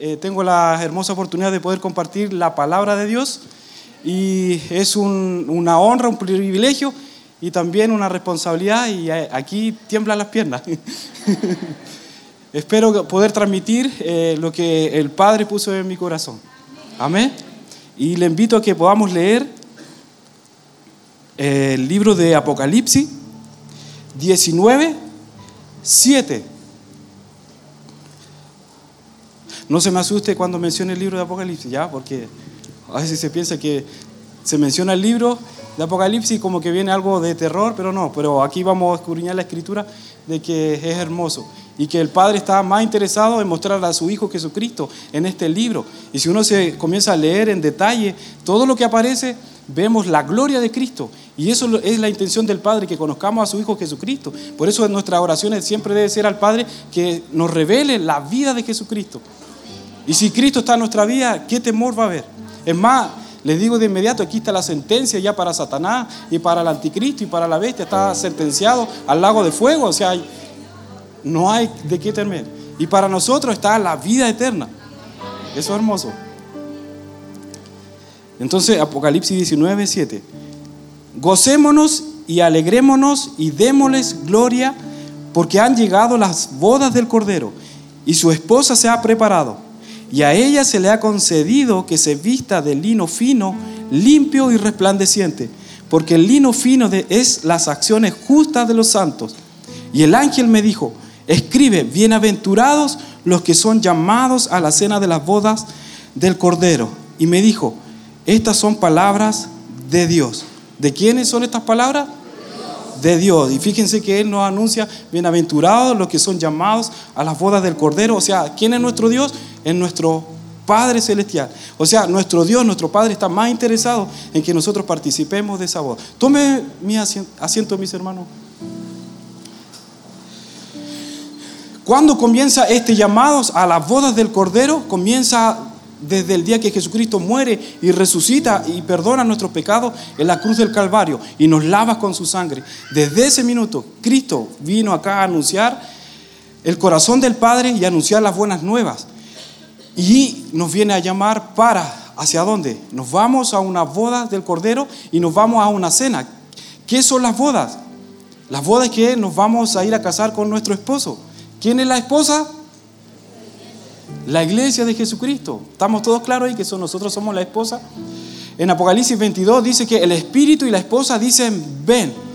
eh, tengo la hermosa oportunidad de poder compartir la palabra de Dios y es una honra, un privilegio y también una responsabilidad y eh, aquí tiemblan las piernas. Espero poder transmitir eh, lo que el Padre puso en mi corazón. Amén. Y le invito a que podamos leer el libro de Apocalipsis 19, 7. No se me asuste cuando mencione el libro de Apocalipsis, ¿ya? Porque a veces se piensa que se menciona el libro de Apocalipsis como que viene algo de terror, pero no, pero aquí vamos a escudriñar la escritura de que es hermoso y que el Padre está más interesado en mostrar a su Hijo Jesucristo en este libro. Y si uno se comienza a leer en detalle todo lo que aparece, vemos la gloria de Cristo. Y eso es la intención del Padre, que conozcamos a su Hijo Jesucristo. Por eso en nuestras oraciones siempre debe ser al Padre que nos revele la vida de Jesucristo. Y si Cristo está en nuestra vida, ¿qué temor va a haber? Es más, les digo de inmediato, aquí está la sentencia ya para Satanás y para el anticristo y para la bestia. Está sentenciado al lago de fuego. O sea, no hay de qué temer. Y para nosotros está la vida eterna. Eso es hermoso. Entonces, Apocalipsis 19, 7. Gocémonos y alegrémonos y démosles gloria porque han llegado las bodas del Cordero y su esposa se ha preparado y a ella se le ha concedido que se vista de lino fino, limpio y resplandeciente, porque el lino fino es las acciones justas de los santos. Y el ángel me dijo, escribe, bienaventurados los que son llamados a la cena de las bodas del Cordero. Y me dijo, estas son palabras de Dios. ¿De quiénes son estas palabras? de Dios. Y fíjense que Él nos anuncia, bienaventurados los que son llamados a las bodas del Cordero. O sea, ¿quién es nuestro Dios? Es nuestro Padre Celestial. O sea, nuestro Dios, nuestro Padre está más interesado en que nosotros participemos de esa boda. Tome mi asiento, mis hermanos. ¿Cuándo comienza este llamado a las bodas del Cordero? Comienza desde el día que Jesucristo muere y resucita y perdona nuestros pecados en la cruz del Calvario y nos lava con su sangre. Desde ese minuto, Cristo vino acá a anunciar el corazón del Padre y a anunciar las buenas nuevas. Y nos viene a llamar para, ¿hacia dónde? Nos vamos a una boda del Cordero y nos vamos a una cena. ¿Qué son las bodas? Las bodas que nos vamos a ir a casar con nuestro esposo. ¿Quién es la esposa? La iglesia de Jesucristo. ¿Estamos todos claros ahí que nosotros somos la esposa? En Apocalipsis 22 dice que el espíritu y la esposa dicen, ven.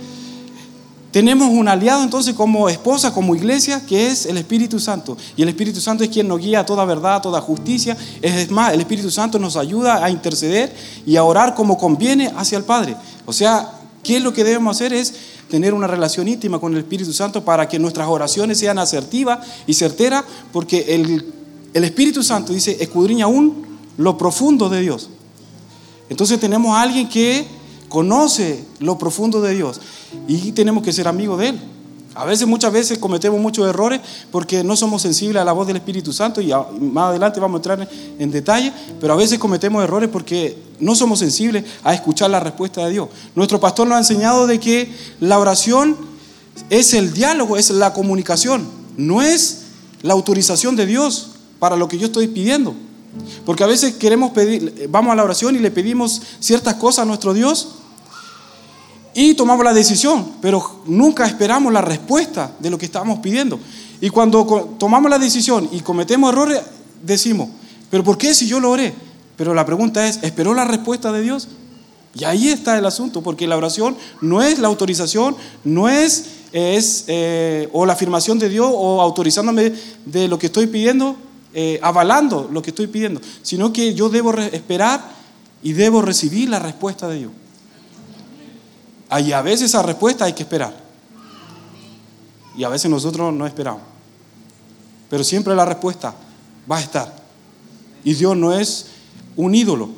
Tenemos un aliado entonces como esposa, como iglesia, que es el Espíritu Santo. Y el Espíritu Santo es quien nos guía a toda verdad, a toda justicia. Es más, el Espíritu Santo nos ayuda a interceder y a orar como conviene hacia el Padre. O sea, ¿qué es lo que debemos hacer? Es tener una relación íntima con el Espíritu Santo para que nuestras oraciones sean asertivas y certeras, porque el el Espíritu Santo dice, escudriña aún lo profundo de Dios. Entonces tenemos a alguien que conoce lo profundo de Dios y tenemos que ser amigos de Él. A veces, muchas veces cometemos muchos errores porque no somos sensibles a la voz del Espíritu Santo y más adelante vamos a entrar en detalle, pero a veces cometemos errores porque no somos sensibles a escuchar la respuesta de Dios. Nuestro pastor nos ha enseñado de que la oración es el diálogo, es la comunicación, no es la autorización de Dios para lo que yo estoy pidiendo. Porque a veces queremos pedir, vamos a la oración y le pedimos ciertas cosas a nuestro Dios y tomamos la decisión, pero nunca esperamos la respuesta de lo que estamos pidiendo. Y cuando tomamos la decisión y cometemos errores, decimos, pero ¿por qué si yo lo oré? Pero la pregunta es, ¿esperó la respuesta de Dios? Y ahí está el asunto, porque la oración no es la autorización, no es, es eh, o la afirmación de Dios o autorizándome de lo que estoy pidiendo, eh, avalando lo que estoy pidiendo, sino que yo debo esperar y debo recibir la respuesta de Dios. Y a veces esa respuesta hay que esperar. Y a veces nosotros no esperamos. Pero siempre la respuesta va a estar. Y Dios no es un ídolo,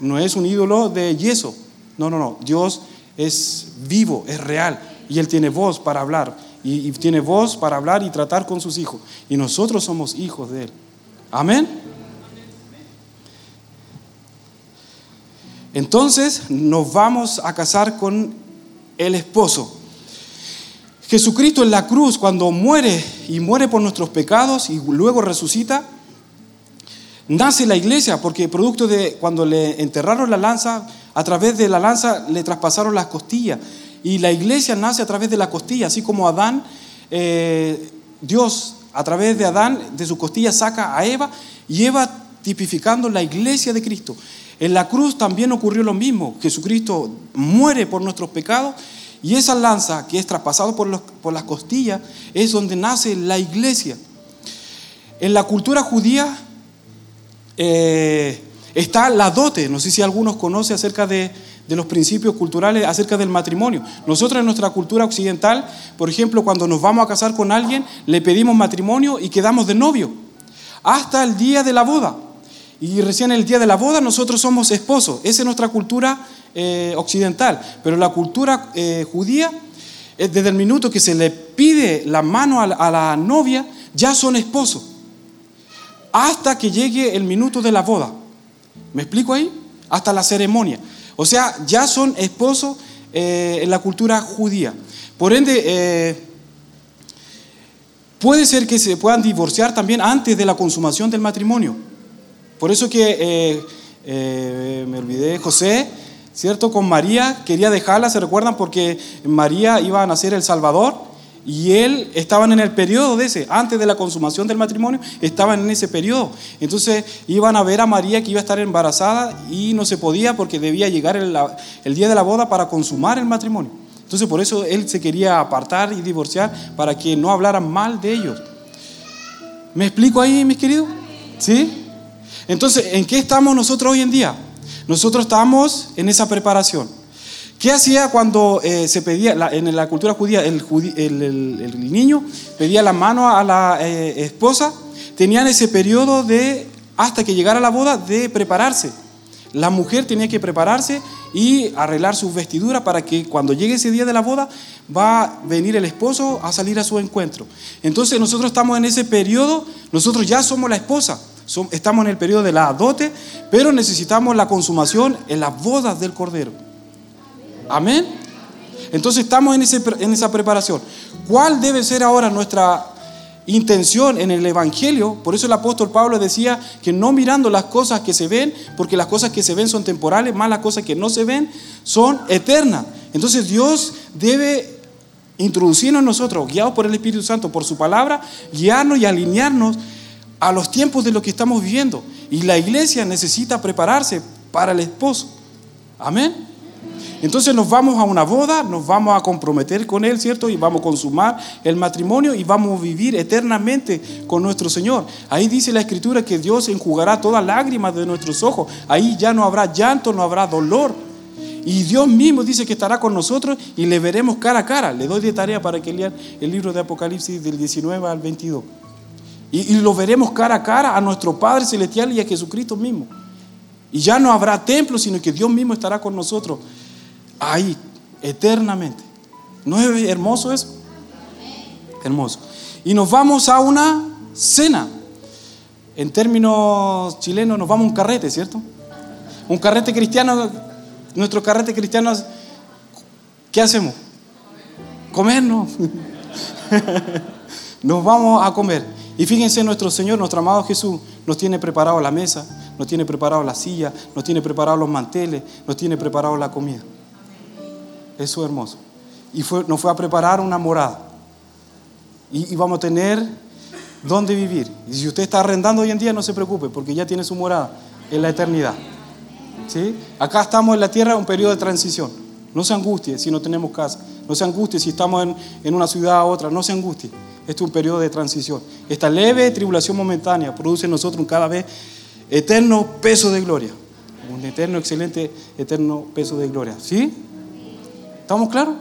no es un ídolo de yeso. No, no, no. Dios es vivo, es real. Y Él tiene voz para hablar. y tiene voz para hablar y tratar con sus hijos. Y nosotros somos hijos de Él. Amén. Entonces nos vamos a casar con el esposo. Jesucristo en la cruz, cuando muere y muere por nuestros pecados y luego resucita, nace la iglesia, porque producto de cuando le enterraron la lanza, a través de la lanza le traspasaron las costillas. Y la iglesia nace a través de la costilla, así como Adán, eh, Dios a través de Adán, de su costilla saca a Eva, y Eva tipificando la iglesia de Cristo. En la cruz también ocurrió lo mismo. Jesucristo muere por nuestros pecados y esa lanza que es traspasada por, las costillas es donde nace la iglesia. En la cultura judía eh, está la dote. No sé si algunos conocen acerca de, de los principios culturales acerca del matrimonio. Nosotros en nuestra cultura occidental, por ejemplo, cuando nos vamos a casar con alguien, le pedimos matrimonio y quedamos de novio hasta el día de la boda. Y recién el día de la boda nosotros somos esposos. Esa es nuestra cultura eh, occidental. Pero la cultura eh, judía, desde el minuto que se le pide la mano a la novia, ya son esposos. Hasta que llegue el minuto de la boda. ¿Me explico ahí? Hasta la ceremonia. O sea, ya son esposos eh, en la cultura judía. Por ende, eh, puede ser que se puedan divorciar también antes de la consumación del matrimonio. Por eso que eh, me olvidé, José, ¿cierto? Con María quería dejarla, ¿se recuerdan? Porque María iba a nacer el Salvador y él estaban en el periodo de ese, antes de la consumación del matrimonio, estaban en ese periodo. Entonces iban a ver a María que iba a estar embarazada y no se podía porque debía llegar el, el día de la boda para consumar el matrimonio. Entonces por eso él se quería apartar y divorciar para que no hablaran mal de ellos. ¿Me explico ahí, mis queridos? ¿Sí? Entonces, ¿en qué estamos nosotros hoy en día? Nosotros estamos en esa preparación. ¿Qué hacía cuando eh, se pedía, en la cultura judía, el, niño pedía la mano a la eh, esposa? Tenían ese periodo de, hasta que llegara la boda, de prepararse. La mujer tenía que prepararse y arreglar sus vestiduras para que cuando llegue ese día de la boda va a venir el esposo a salir a su encuentro. Entonces nosotros estamos en ese periodo, nosotros ya somos la esposa, estamos en el periodo de la dote, pero necesitamos la consumación en las bodas del Cordero. Amén. Entonces estamos en, ese, en esa preparación. ¿Cuál debe ser ahora nuestra intención en el Evangelio? Por eso el apóstol Pablo decía que no mirando las cosas que se ven, porque las cosas que se ven son temporales, más las cosas que no se ven son eternas. Entonces Dios debe introducirnos en nosotros, guiados por el Espíritu Santo, por su palabra, guiarnos y alinearnos a los tiempos de lo que estamos viviendo. Y la iglesia necesita prepararse para el esposo. Amén. Entonces nos vamos a una boda, nos vamos a comprometer con Él, ¿cierto? Y vamos a consumar el matrimonio y vamos a vivir eternamente con nuestro Señor. Ahí dice la Escritura que Dios enjugará todas lágrimas de nuestros ojos. Ahí ya no habrá llanto, no habrá dolor. Y Dios mismo dice que estará con nosotros y le veremos cara a cara. Le doy de tarea para que lean el libro de Apocalipsis del 19 al 22. Y, y lo veremos cara a cara a nuestro Padre Celestial y a Jesucristo mismo. Y ya no habrá templo, sino que Dios mismo estará con nosotros ahí, eternamente. ¿No es hermoso eso? Hermoso. Y nos vamos a una cena. En términos chilenos nos vamos a un carrete, ¿cierto? Un carrete cristiano, nuestro carrete cristiano, ¿qué hacemos? Comernos. nos vamos a comer. Y fíjense, nuestro Señor, nuestro amado Jesús, nos tiene preparado la mesa, nos tiene preparado la silla, nos tiene preparado los manteles, nos tiene preparado la comida. Eso es hermoso. Y fue, nos fue a preparar una morada. Y, vamos a tener dónde vivir. Y si usted está arrendando hoy en día, no se preocupe, porque ya tiene su morada en la eternidad. ¿Sí? Acá estamos en la tierra en un periodo de transición. No se angustie si no tenemos casa. No se angustie si estamos en, en una ciudad a otra. No se angustie. Este es un periodo de transición. Esta leve tribulación momentánea produce en nosotros un cada vez eterno peso de gloria. Un eterno, excelente, eterno peso de gloria. ¿Sí? ¿Estamos claros?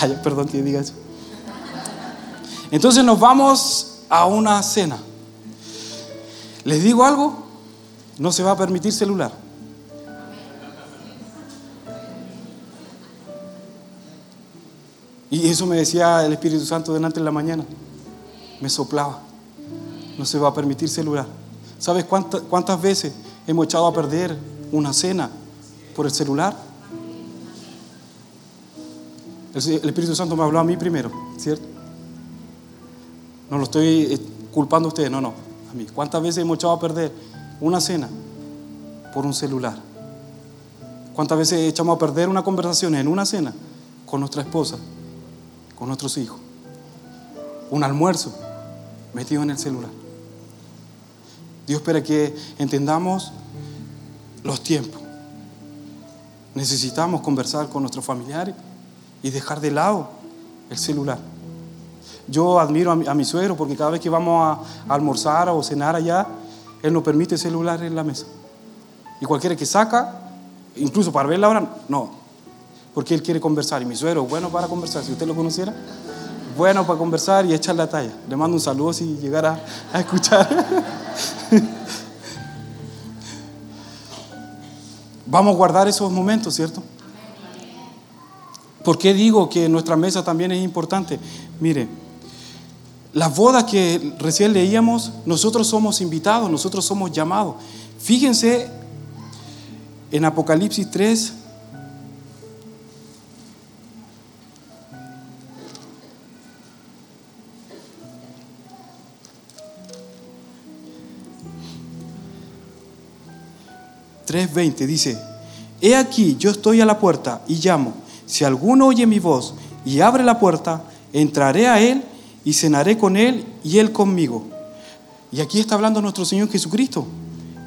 Ay, perdón que diga eso. Entonces nos vamos a una cena. ¿Les digo algo? No se va a permitir celular. Y eso me decía el Espíritu Santo delante de la mañana. Me soplaba. No se va a permitir celular. ¿Sabes cuántas, cuántas veces hemos echado a perder una cena por el celular? El Espíritu Santo me habló a mí primero, ¿cierto? No lo estoy eh, culpando a ustedes, no, no. a mí. ¿Cuántas veces hemos echado a perder una cena por un celular? ¿Cuántas veces echamos a perder una conversación en una cena con nuestra esposa, con nuestros hijos? Un almuerzo metido en el celular. Dios espera que entendamos los tiempos. Necesitamos conversar con nuestros familiares y dejar de lado el celular. Yo admiro a mi, suegro porque cada vez que vamos a, almorzar o cenar allá, él nos permite el celular en la mesa. Y cualquiera que saca, incluso para ver la hora, no, porque él quiere conversar. Y mi suegro, bueno para conversar, si usted lo conociera, bueno para conversar y echar la talla. Le mando un saludo si llegara a escuchar. Vamos a guardar esos momentos, ¿cierto? ¿Por qué digo que nuestra mesa también es importante? Mire, las bodas que recién leíamos, nosotros somos invitados, nosotros somos llamados. Fíjense en Apocalipsis 3, ...3.20 dice... ...he aquí, yo estoy a la puerta y llamo... ...si alguno oye mi voz y abre la puerta... ...entraré a él y cenaré con Él y Él conmigo. Y aquí está hablando nuestro Señor Jesucristo.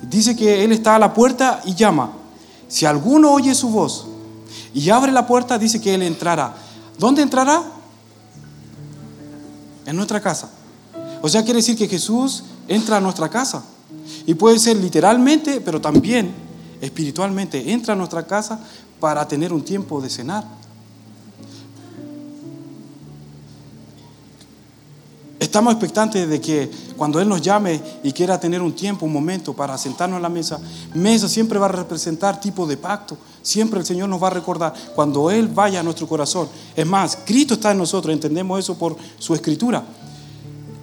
Dice que Él está a la puerta y llama. Si alguno oye su voz y abre la puerta, dice que Él entrará. ¿Dónde entrará? En nuestra casa. O sea, quiere decir que Jesús entra a nuestra casa. Y puede ser literalmente, pero también espiritualmente. Entra a nuestra casa para tener un tiempo de cenar Estamos expectantes de que cuando Él nos llame y quiera tener un tiempo, un momento para sentarnos en la mesa, mesa siempre va a representar tipo de pacto. Siempre el Señor nos va a recordar cuando Él vaya a nuestro corazón. Es más, Cristo está en nosotros, entendemos eso por su escritura.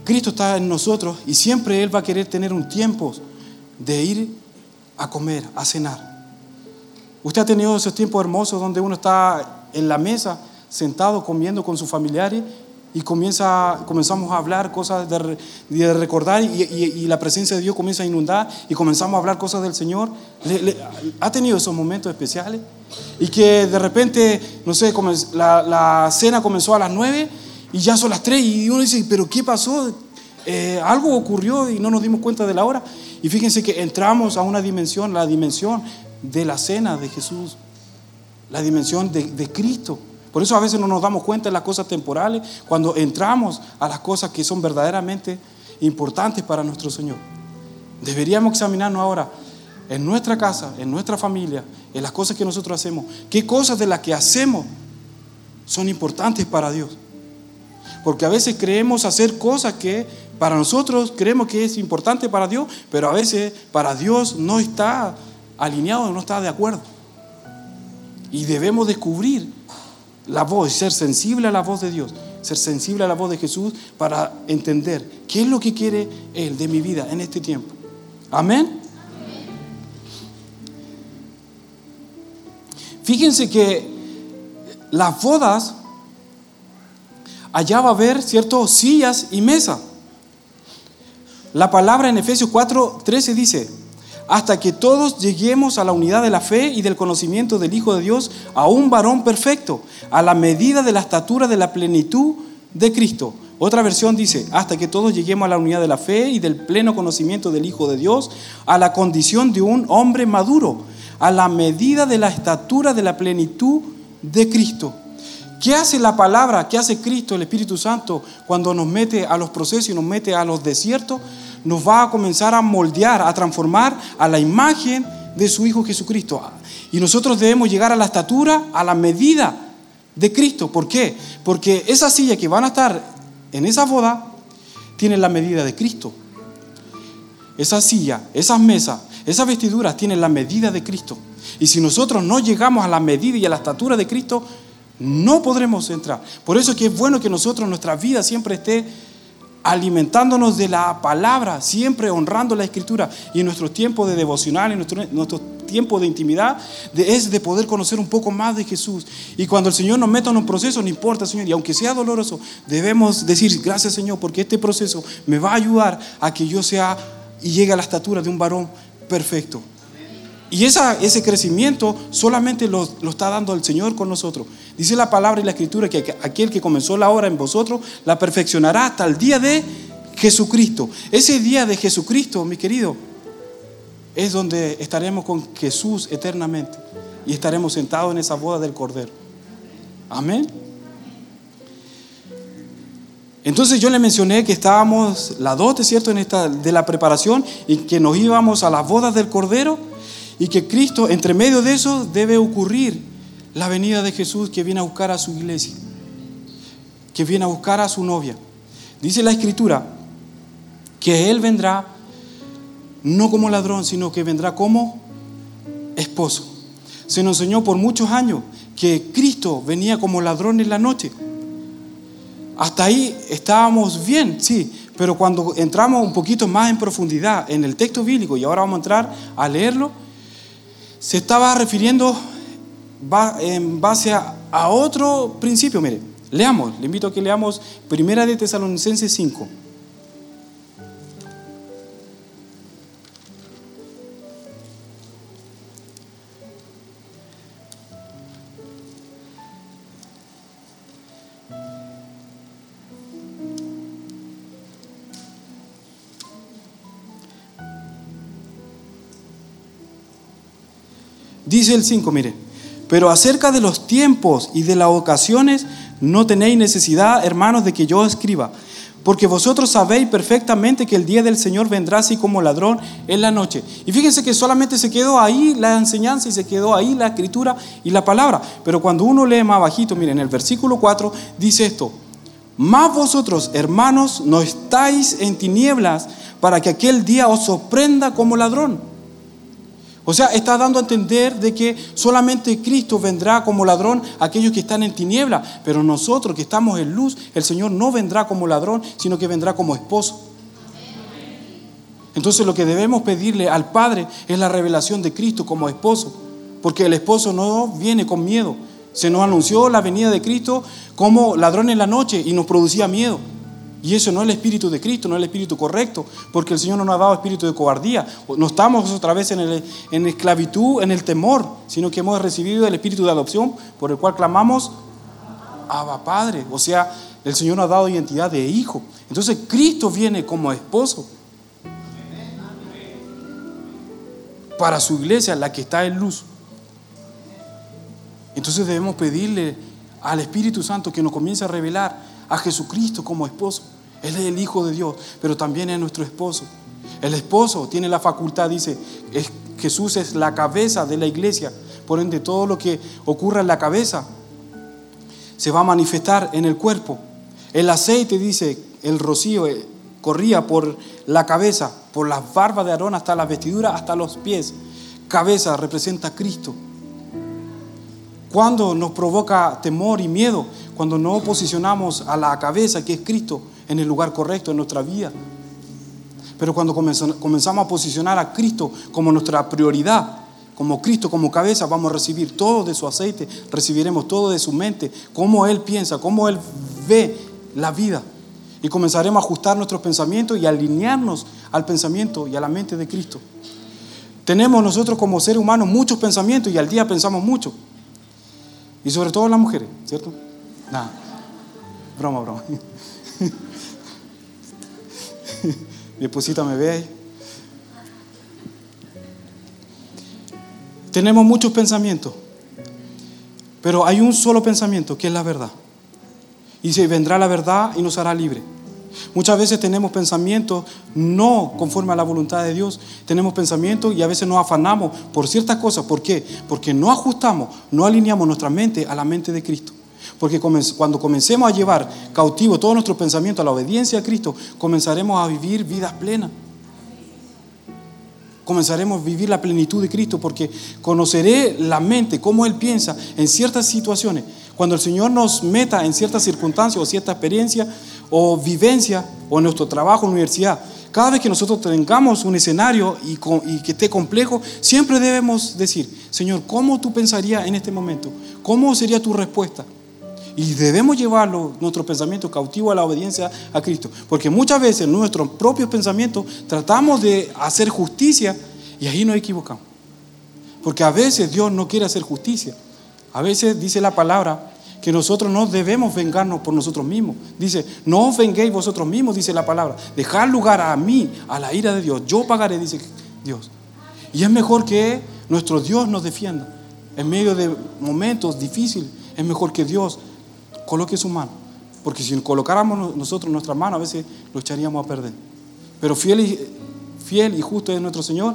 Cristo está en nosotros y siempre Él va a querer tener un tiempo de ir a comer, a cenar. Usted ha tenido esos tiempos hermosos donde uno está en la mesa, sentado, comiendo con sus familiares y comienza, comenzamos a hablar cosas de, recordar y, la presencia de Dios comienza a inundar y comenzamos a hablar cosas del Señor. ¿Ha tenido esos momentos especiales? Y que de repente, no sé, la, cena comenzó a las nueve y ya son las tres y uno dice, pero ¿qué pasó? Eh, algo ocurrió y no nos dimos cuenta de la hora. Y fíjense que entramos a una dimensión, la dimensión de la cena de Jesús, la dimensión de, de Cristo. Por eso a veces no nos damos cuenta de las cosas temporales cuando entramos a las cosas que son verdaderamente importantes para nuestro Señor. Deberíamos examinarnos ahora en nuestra casa, en nuestra familia, en las cosas que nosotros hacemos. ¿Qué cosas de las que hacemos son importantes para Dios? Porque a veces creemos hacer cosas que para nosotros creemos que es importante para Dios, pero a veces para Dios no está alineado, no está de acuerdo. Y debemos descubrir la voz, ser sensible a la voz de Dios, ser sensible a la voz de Jesús para entender qué es lo que quiere Él de mi vida en este tiempo. Amén. Fíjense que las bodas, allá va a haber, ¿cierto? Sillas y mesa. La palabra en Efesios 4, 13 dice, hasta que todos lleguemos a la unidad de la fe y del conocimiento del Hijo de Dios, a un varón perfecto, a la medida de la estatura de la plenitud de Cristo. Otra versión dice, hasta que todos lleguemos a la unidad de la fe y del pleno conocimiento del Hijo de Dios, a la condición de un hombre maduro, a la medida de la estatura de la plenitud de Cristo. ¿Qué hace la palabra? ¿Qué hace Cristo, el Espíritu Santo, cuando nos mete a los procesos y nos mete a los desiertos? nos va a comenzar a moldear, a transformar a la imagen de su Hijo Jesucristo. Y nosotros debemos llegar a la estatura, a la medida de Cristo. ¿Por qué? Porque esas sillas que van a estar en esa boda tienen la medida de Cristo. Esa silla, esas mesas, esas vestiduras tienen la medida de Cristo. Y si nosotros no llegamos a la medida y a la estatura de Cristo, no podremos entrar. Por eso es que es bueno que nosotros, nuestra vida siempre esté alimentándonos de la palabra, siempre honrando la escritura y en nuestros tiempos de devocional, en nuestros, tiempo de intimidad de, es de poder conocer un poco más de Jesús. Y cuando el Señor nos meta en un proceso, no importa, Señor, y aunque sea doloroso, debemos decir, gracias Señor, porque este proceso me va a ayudar a que yo sea y llegue a la estatura de un varón perfecto. Y ese crecimiento solamente lo, lo, está dando el Señor con nosotros. Dice la palabra y la escritura que aquel que comenzó la obra en vosotros la perfeccionará hasta el día de Jesucristo. Ese día de Jesucristo, mi querido, es donde estaremos con Jesús eternamente y estaremos sentados en esa boda del Cordero. Amén. Entonces yo le mencioné que estábamos la dote, ¿cierto?, en esta de la preparación y que nos íbamos a las bodas del Cordero y que Cristo, entre medio de eso, debe ocurrir la venida de Jesús que viene a buscar a su iglesia, que viene a buscar a su novia. Dice la Escritura que Él vendrá no como ladrón, sino que vendrá como esposo. Se nos enseñó por muchos años que Cristo venía como ladrón en la noche. Hasta ahí estábamos bien, sí, pero cuando entramos un poquito más en profundidad en el texto bíblico, y ahora vamos a entrar a leerlo, se estaba refiriendo en base a, otro principio. Mire, leamos, le invito a que leamos Primera de Tesalonicenses 5. Dice el 5, mire, pero acerca de los tiempos y de las ocasiones no tenéis necesidad, hermanos, de que yo escriba, porque vosotros sabéis perfectamente que el día del Señor vendrá así como ladrón en la noche. Y fíjense que solamente se quedó ahí la enseñanza y se quedó ahí la escritura y la palabra. Pero cuando uno lee más bajito, miren, en el versículo 4 dice esto, más vosotros, hermanos, no estáis en tinieblas para que aquel día os sorprenda como ladrón. O sea, está dando a entender de que solamente Cristo vendrá como ladrón a aquellos que están en tiniebla, pero nosotros que estamos en luz, el Señor no vendrá como ladrón, sino que vendrá como esposo. Entonces lo que debemos pedirle al Padre es la revelación de Cristo como esposo, porque el esposo no viene con miedo. Se nos anunció la venida de Cristo como ladrón en la noche y nos producía miedo. Y eso no es el espíritu de Cristo, no es el espíritu correcto, porque el Señor no nos ha dado espíritu de cobardía. No estamos otra vez en, el, en esclavitud, en el temor, sino que hemos recibido el espíritu de adopción por el cual clamamos, Abba Padre. O sea, el Señor nos ha dado identidad de hijo. Entonces Cristo viene como esposo para su iglesia, la que está en luz. Entonces debemos pedirle al Espíritu Santo que nos comience a revelar a Jesucristo como esposo. Él es el Hijo de Dios, pero también es nuestro esposo. El esposo tiene la facultad, dice, Jesús es la cabeza de la iglesia. Por ende, todo lo que ocurra en la cabeza se va a manifestar en el cuerpo. El aceite, dice, el rocío eh, corría por la cabeza, por las barbas de Aarón hasta las vestiduras, hasta los pies. Cabeza representa a Cristo. Cuando nos provoca temor y miedo, cuando no posicionamos a la cabeza, que es Cristo, en el lugar correcto en nuestra vida. Pero cuando comenzamos a posicionar a Cristo como nuestra prioridad, como Cristo, como cabeza, vamos a recibir todo de su aceite, recibiremos todo de su mente, cómo Él piensa, cómo Él ve la vida. Y comenzaremos a ajustar nuestros pensamientos y alinearnos al pensamiento y a la mente de Cristo. Tenemos nosotros como seres humanos muchos pensamientos y al día pensamos mucho. Y sobre todo las mujeres, ¿cierto? Nada. Broma, broma. Mi esposita me ve ahí. Tenemos muchos pensamientos, pero hay un solo pensamiento que es la verdad. Y se vendrá la verdad y nos hará libre. Muchas veces tenemos pensamientos no conforme a la voluntad de Dios. Tenemos pensamientos y a veces nos afanamos por ciertas cosas. ¿Por qué? Porque no ajustamos, no alineamos nuestra mente a la mente de Cristo. Porque cuando comencemos a llevar cautivo todos nuestros pensamientos a la obediencia a Cristo, comenzaremos a vivir vidas plenas. Comenzaremos a vivir la plenitud de Cristo porque conoceré la mente, cómo Él piensa en ciertas situaciones. Cuando el Señor nos meta en ciertas circunstancias o cierta experiencia o vivencia o en nuestro trabajo, universidad, Cada vez que nosotros tengamos un escenario y, que esté complejo, siempre debemos decir, Señor, ¿cómo tú pensarías en este momento? ¿Cómo sería tu respuesta? Y debemos llevarlo, nuestros pensamientos cautivos a la obediencia a Cristo. Porque muchas veces en nuestros propios pensamientos tratamos de hacer justicia y ahí nos equivocamos. Porque a veces Dios no quiere hacer justicia. A veces dice la palabra que nosotros no debemos vengarnos por nosotros mismos. Dice, no os venguéis vosotros mismos, dice la palabra. Dejar lugar a mí, a la ira de Dios. Yo pagaré, dice Dios. Y es mejor que nuestro Dios nos defienda. En medio de momentos difíciles, es mejor que Dios coloque su mano. Porque si colocáramos nosotros nuestra mano, a veces lo echaríamos a perder. Pero fiel y, fiel y justo es nuestro Señor,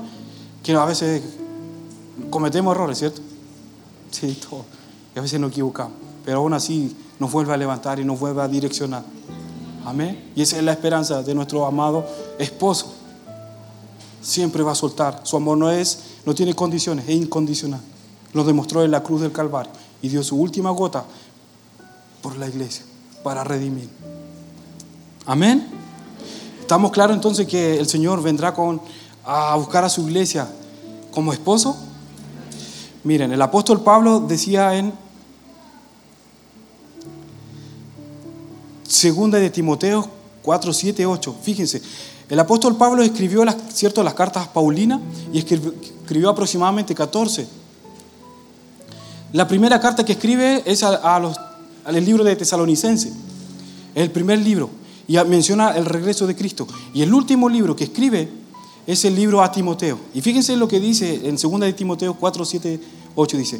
que a veces cometemos errores, ¿cierto? Sí, todo. Y a veces nos equivocamos pero aún así nos vuelve a levantar y nos vuelve a direccionar. Amén. Y esa es la esperanza de nuestro amado esposo. Siempre va a soltar. Su amor no es, no tiene condiciones, es incondicional. Lo demostró en la cruz del Calvario y dio su última gota por la iglesia para redimir. Amén. Estamos claros entonces que el Señor vendrá con, a buscar a su iglesia como esposo. Miren, el apóstol Pablo decía en Segunda de Timoteo 4, 7, 8. Fíjense, el apóstol Pablo escribió las, ¿cierto? las cartas Paulinas y escribió, aproximadamente 14. La primera carta que escribe es a, al libro de Tesalonicense, el primer libro, y menciona el regreso de Cristo. Y el último libro que escribe es el libro a Timoteo. Y fíjense lo que dice en segunda de Timoteo 4, 7, 8, dice,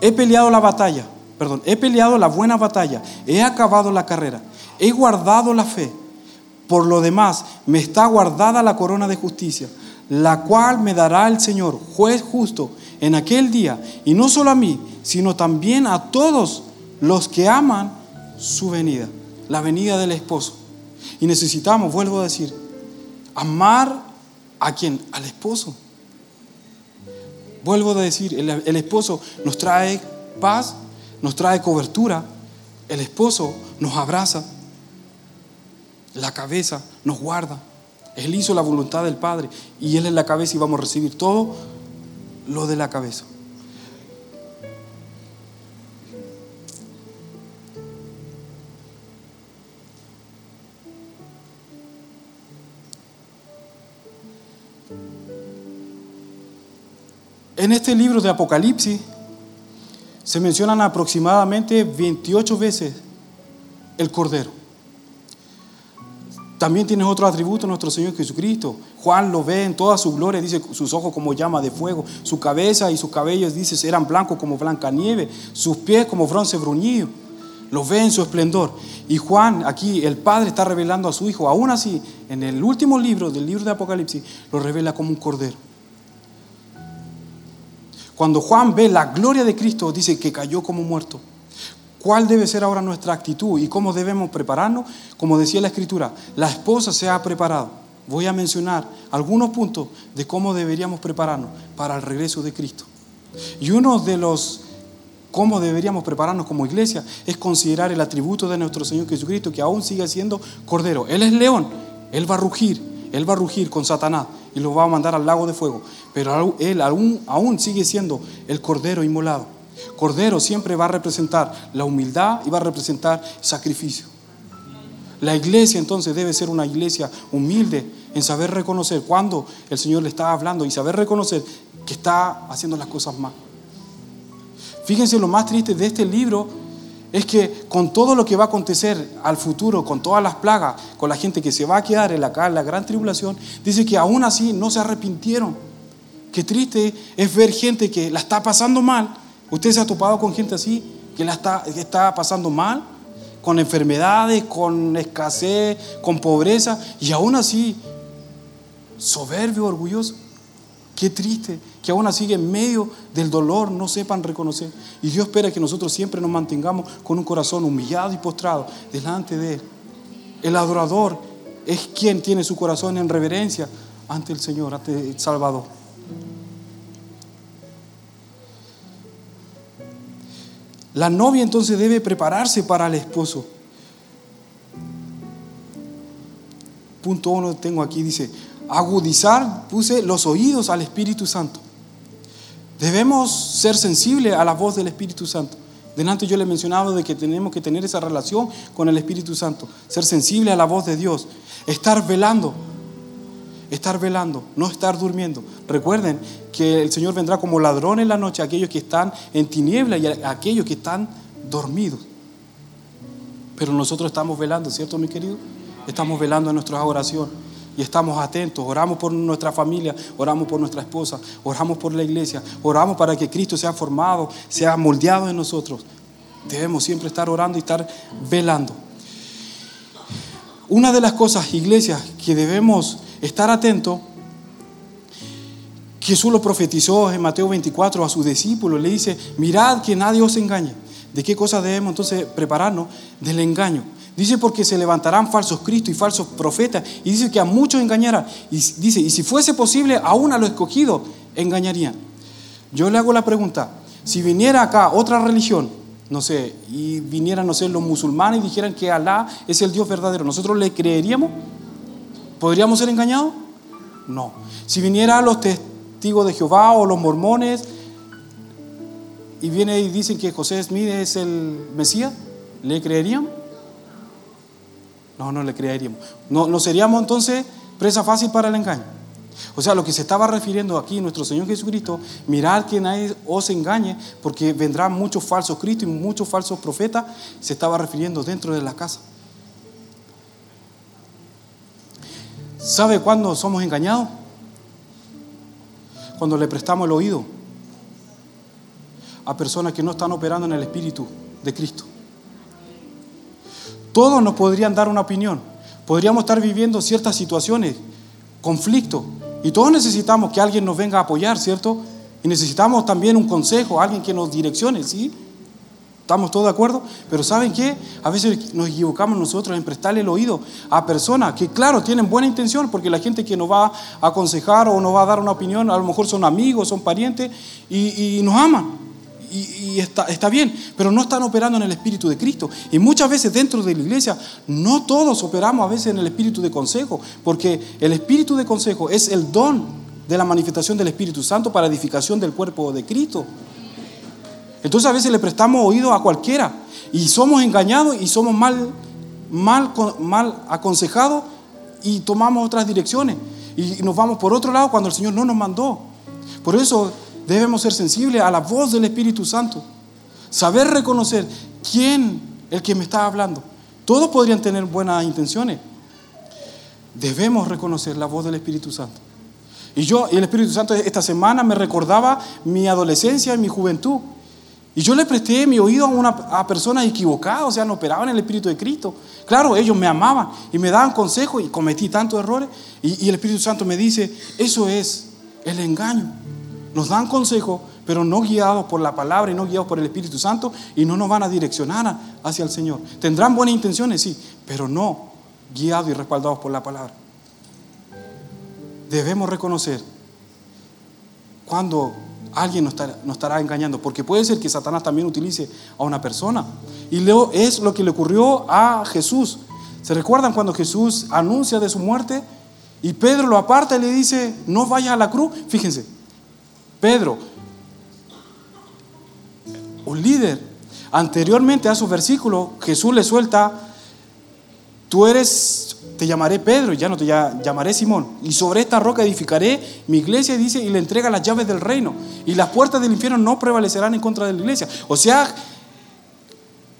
he peleado la batalla, perdón, he peleado la buena batalla, he acabado la carrera he guardado la fe. Por lo demás, me está guardada la corona de justicia, la cual me dará el Señor, juez justo, en aquel día, y no solo a mí, sino también a todos los que aman su venida, la venida del esposo. Y necesitamos, vuelvo a decir, amar a quien, al esposo. Vuelvo a decir, el, el esposo nos trae paz, nos trae cobertura, el esposo nos abraza, la cabeza nos guarda. Él hizo la voluntad del Padre y Él es la cabeza y vamos a recibir todo lo de la cabeza. En este libro de Apocalipsis se mencionan aproximadamente 28 veces el Cordero. También tiene otro atributo nuestro Señor Jesucristo. Juan lo ve en toda su gloria, dice sus ojos como llama de fuego, su cabeza y sus cabellos, dice, eran blancos como blanca nieve, sus pies como bronce bruñido. Lo ve en su esplendor. Y Juan, aquí el Padre está revelando a su Hijo, aún así, en el último libro del libro de Apocalipsis, lo revela como un cordero. Cuando Juan ve la gloria de Cristo, dice que cayó como muerto. ¿Cuál debe ser ahora nuestra actitud y cómo debemos prepararnos? Como decía la Escritura, la esposa se ha preparado. Voy a mencionar algunos puntos de cómo deberíamos prepararnos para el regreso de Cristo. Y uno de los cómo deberíamos prepararnos como iglesia es considerar el atributo de nuestro Señor Jesucristo, que aún sigue siendo cordero. Él es león, Él va a rugir, Él va a rugir con Satanás y lo va a mandar al lago de fuego. Pero Él aún, aún sigue siendo el cordero inmolado. Cordero siempre va a representar la humildad y va a representar sacrificio. La iglesia entonces debe ser una iglesia humilde en saber reconocer cuando el Señor le está hablando y saber reconocer que está haciendo las cosas mal. Fíjense lo más triste de este libro es que con todo lo que va a acontecer al futuro, con todas las plagas, con la gente que se va a quedar en la, en la gran tribulación, dice que aún así no se arrepintieron. Qué triste es ver gente que la está pasando mal ¿Usted se ha topado con gente así que la está, que está pasando mal? Con enfermedades, con escasez, con pobreza y aún así soberbio, orgulloso. Qué triste que aún así en medio del dolor no sepan reconocer. Y Dios espera que nosotros siempre nos mantengamos con un corazón humillado y postrado delante de Él. El adorador es quien tiene su corazón en reverencia ante el Señor, ante el Salvador. La novia entonces debe prepararse para el esposo. punto uno tengo aquí, dice, agudizar, puse los oídos al Espíritu Santo. Debemos ser sensibles a la voz del Espíritu Santo. Delante yo le he mencionado de que tenemos que tener esa relación con el Espíritu Santo, ser sensible a la voz de Dios, estar velando, estar velando, no estar durmiendo. Recuerden que el Señor vendrá como ladrón en la noche a aquellos que están en tiniebla y a aquellos que están dormidos. Pero nosotros estamos velando, ¿cierto, mi querido? Estamos velando en nuestra oración y estamos atentos. Oramos por nuestra familia, oramos por nuestra esposa, oramos por la iglesia, oramos para que Cristo sea formado, sea moldeado en nosotros. Debemos siempre estar orando y estar velando. Una de las cosas, iglesias, que debemos estar atentos, Jesús lo profetizó en Mateo 24 a sus discípulos, le dice, mirad que nadie os engañe. ¿De qué cosas debemos entonces prepararnos? Del engaño. Dice porque se levantarán falsos cristos y falsos profetas. Y dice que a muchos engañarán. Y dice, y si fuese posible, aún a los escogidos engañarían. Yo le hago la pregunta, si viniera acá otra religión, no sé, y vinieran, no sé, los musulmanes y dijeran que Alá es el Dios verdadero, ¿nosotros le creeríamos? ¿Podríamos ser engañados? No. Si viniera los testigos de Jehová o los mormones y viene y dicen que José Smith es el Mesías, ¿le creeríamos? No, no le creeríamos. No, no seríamos entonces presa fácil para el engaño. O sea, lo que se estaba refiriendo aquí nuestro Señor Jesucristo, mirar que nadie os engañe, porque vendrán muchos falsos cristos y muchos falsos profetas, se estaba refiriendo dentro de la casa. ¿Sabe cuándo somos engañados? Cuando le prestamos el oído a personas que no están operando en el Espíritu de Cristo. Todos nos podrían dar una opinión. Podríamos estar viviendo ciertas situaciones, conflictos, y todos necesitamos que alguien nos venga a apoyar, ¿cierto? Y necesitamos también un consejo, alguien que nos direccione, ¿sí? ¿Estamos todos de acuerdo? Pero ¿saben qué? A veces nos equivocamos nosotros en prestarle el oído a personas que, claro, tienen buena intención, porque la gente que nos va a aconsejar o nos va a dar una opinión, a lo mejor son amigos, son parientes y, y nos aman y, está, está, bien, pero no están operando en el Espíritu de Cristo. Y muchas veces dentro de la iglesia, no todos operamos a veces en el Espíritu de consejo, porque el Espíritu de consejo es el don de la manifestación del Espíritu Santo para edificación del cuerpo de Cristo. Entonces a veces le prestamos oído a cualquiera y somos engañados y somos mal, mal, mal aconsejados y tomamos otras direcciones y nos vamos por otro lado cuando el Señor no nos mandó. Por eso Debemos ser sensibles a la voz del Espíritu Santo. Saber reconocer quién el que me está hablando. Todos podrían tener buenas intenciones. Debemos reconocer la voz del Espíritu Santo. Y yo, y el Espíritu Santo esta semana me recordaba mi adolescencia y mi juventud. Y yo le presté mi oído a una a personas equivocadas, o sea, no operaban en el Espíritu de Cristo. Claro, ellos me amaban y me daban consejos y cometí tantos errores. Y, el Espíritu Santo me dice, eso es el engaño. Nos dan consejo, pero no guiados por la palabra y no guiados por el Espíritu Santo y no nos van a direccionar hacia el Señor. Tendrán buenas intenciones, sí, pero no guiados y respaldados por la palabra. Debemos reconocer cuando alguien nos, estará engañando, porque puede ser que Satanás también utilice a una persona. Y es lo que le ocurrió a Jesús. ¿Se recuerdan cuando Jesús anuncia de su muerte? Y Pedro lo aparta y le dice, no vayas a la cruz. Fíjense, Pedro, un líder. Anteriormente a esos versículos, Jesús le suelta, tú eres, te llamaré Pedro, ya no te llamaré Simón. Y sobre esta roca edificaré mi iglesia, dice, y le entrega las llaves del reino. Y las puertas del infierno no prevalecerán en contra de la iglesia. O sea,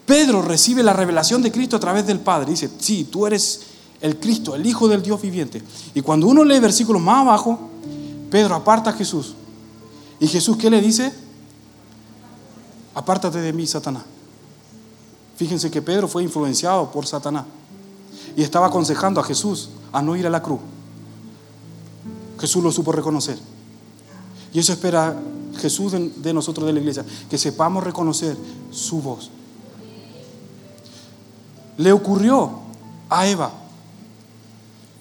Pedro recibe la revelación de Cristo a través del Padre. Dice, sí, tú eres el Cristo, el Hijo del Dios viviente. Y cuando uno lee versículos más abajo, Pedro aparta a Jesús ¿Y Jesús qué le dice? Apártate de mí, Satanás. Fíjense que Pedro fue influenciado por Satanás y estaba aconsejando a Jesús a no ir a la cruz. Jesús lo supo reconocer. Y eso espera Jesús de, nosotros de la iglesia, que sepamos reconocer su voz. Le ocurrió a Eva.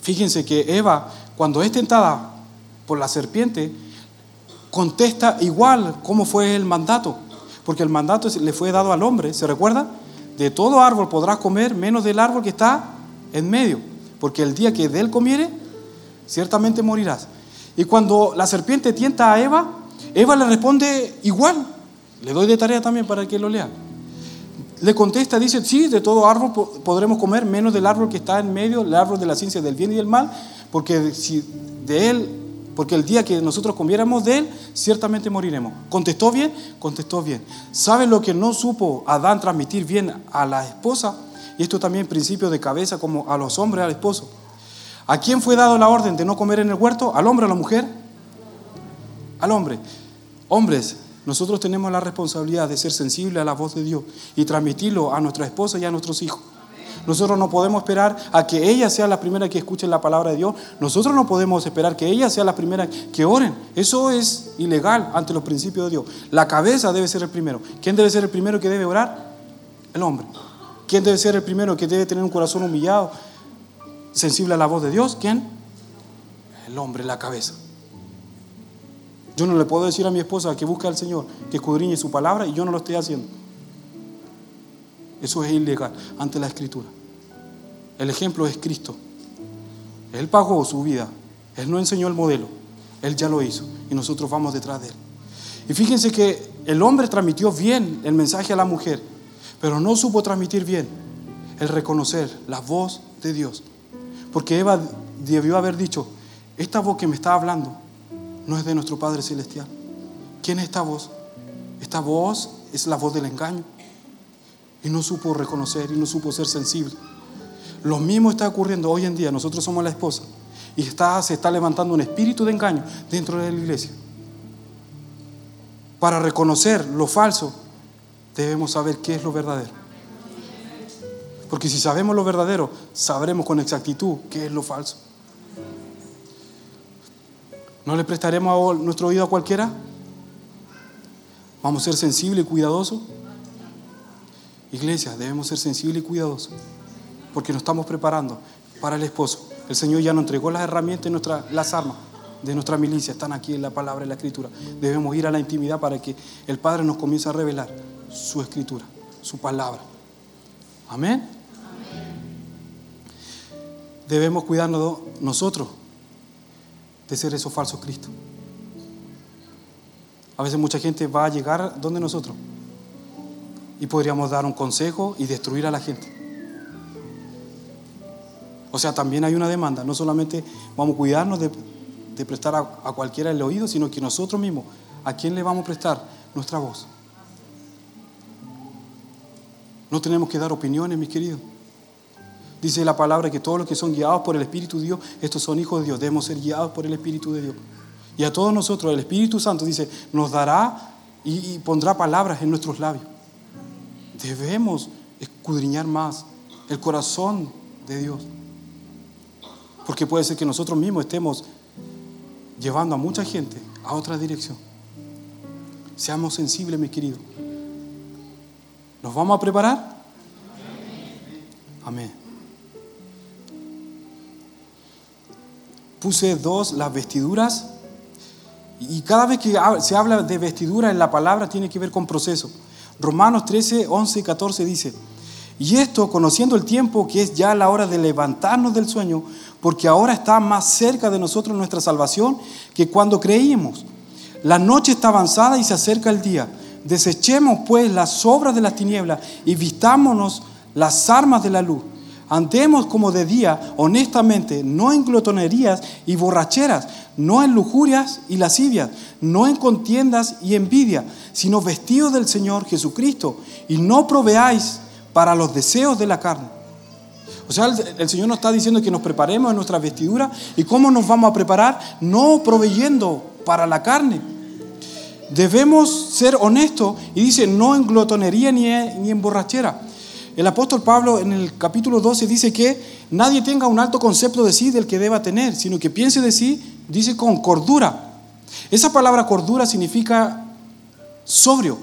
Fíjense que Eva, cuando es tentada por la serpiente, contesta igual cómo fue el mandato, porque el mandato le fue dado al hombre, ¿se recuerda? De todo árbol podrás comer menos del árbol que está en medio, porque el día que de él comiere, ciertamente morirás. Y cuando la serpiente tienta a Eva, Eva le responde igual. Le doy de tarea también para que lo lea. Le contesta, dice, sí, de todo árbol podremos comer, menos del árbol que está en medio, el árbol de la ciencia del bien y del mal, porque si de él, porque el día que nosotros comiéramos de él, ciertamente moriremos. ¿Contestó bien? Contestó bien. ¿Sabe lo que no supo Adán transmitir bien a la esposa? Y esto también principio de cabeza como a los hombres, al esposo. ¿A quién fue dado la orden de no comer en el huerto? ¿Al hombre o a la mujer? Al hombre. Hombres, nosotros tenemos la responsabilidad de ser sensibles a la voz de Dios y transmitirlo a nuestra esposa y a nuestros hijos. Nosotros no podemos esperar a que ella sea la primera que escuche la palabra de Dios. Nosotros no podemos esperar que ella sea la primera que oren. Eso es ilegal ante los principios de Dios. La cabeza debe ser el primero. ¿Quién debe ser el primero que debe orar? El hombre. ¿Quién debe ser el primero que debe tener un corazón humillado, sensible a la voz de Dios? ¿Quién? El hombre, la cabeza. Yo no le puedo decir a mi esposa que busque al Señor, que escudriñe su palabra y yo no lo estoy haciendo. Eso es ilegal ante la Escritura. El ejemplo es Cristo. Él pagó su vida. Él no enseñó el modelo. Él ya lo hizo y nosotros vamos detrás de él. Y fíjense que el hombre transmitió bien el mensaje a la mujer pero no supo transmitir bien el reconocer la voz de Dios. Porque Eva debió haber dicho, esta voz que me está hablando no es de nuestro Padre Celestial. ¿Quién es esta voz? Esta voz es la voz del engaño. Y no supo reconocer y no supo ser sensible. Lo mismo está ocurriendo hoy en día. Nosotros somos la esposa. Y está, se está levantando un espíritu de engaño dentro de la iglesia. Para reconocer lo falso debemos saber qué es lo verdadero. Porque si sabemos lo verdadero, sabremos con exactitud qué es lo falso. ¿No le prestaremos nuestro oído a cualquiera? ¿Vamos a ser sensibles y cuidadosos? Iglesia, debemos ser sensibles y cuidadosos. Porque nos estamos preparando para el esposo. El Señor ya nos entregó las herramientas y las armas de nuestra milicia. Están aquí en la palabra y la escritura. Debemos ir a la intimidad para que el Padre nos comience a revelar su escritura, su palabra. Amén. Debemos cuidarnos nosotros de ser esos falsos Cristos. A veces mucha gente va a llegar donde nosotros y podríamos dar un consejo y destruir a la gente. O sea, también hay una demanda. No solamente vamos a cuidarnos de, prestar a, a, cualquiera el oído, sino que nosotros mismos, ¿a quién le vamos a prestar nuestra voz? No tenemos que dar opiniones, mis queridos. Dice la palabra que todos los que son guiados por el Espíritu de Dios, estos son hijos de Dios. Debemos ser guiados por el Espíritu de Dios. Y a todos nosotros, el Espíritu Santo dice, nos dará y, pondrá palabras en nuestros labios. Debemos escudriñar más el corazón de Dios. Porque puede ser que nosotros mismos estemos llevando a mucha gente a otra dirección. Seamos sensibles, mis queridos. ¿Nos vamos a preparar? Amén. Puse dos, las vestiduras. Y cada vez que se habla de vestidura en la palabra tiene que ver con proceso. Romanos 13, 11 y 14 dice, y esto conociendo el tiempo que es ya la hora de levantarnos del sueño, porque ahora está más cerca de nosotros nuestra salvación que cuando creímos. La noche está avanzada y se acerca el día. Desechemos pues las obras de las tinieblas y vistámonos las armas de la luz. Andemos como de día, honestamente, no en glotonerías y borracheras, no en lujurias y lascivias, no en contiendas y envidia, sino vestidos del Señor Jesucristo, y no proveáis para los deseos de la carne. O sea, el, Señor nos está diciendo que nos preparemos en nuestra vestidura. ¿Y cómo nos vamos a preparar? No proveyendo para la carne, Debemos ser honestos y dice, no en glotonería ni en, borrachera. El apóstol Pablo en el capítulo 12 dice que nadie tenga un alto concepto de sí del que deba tener, sino que piense de sí, dice con cordura. Esa palabra cordura significa sobrio.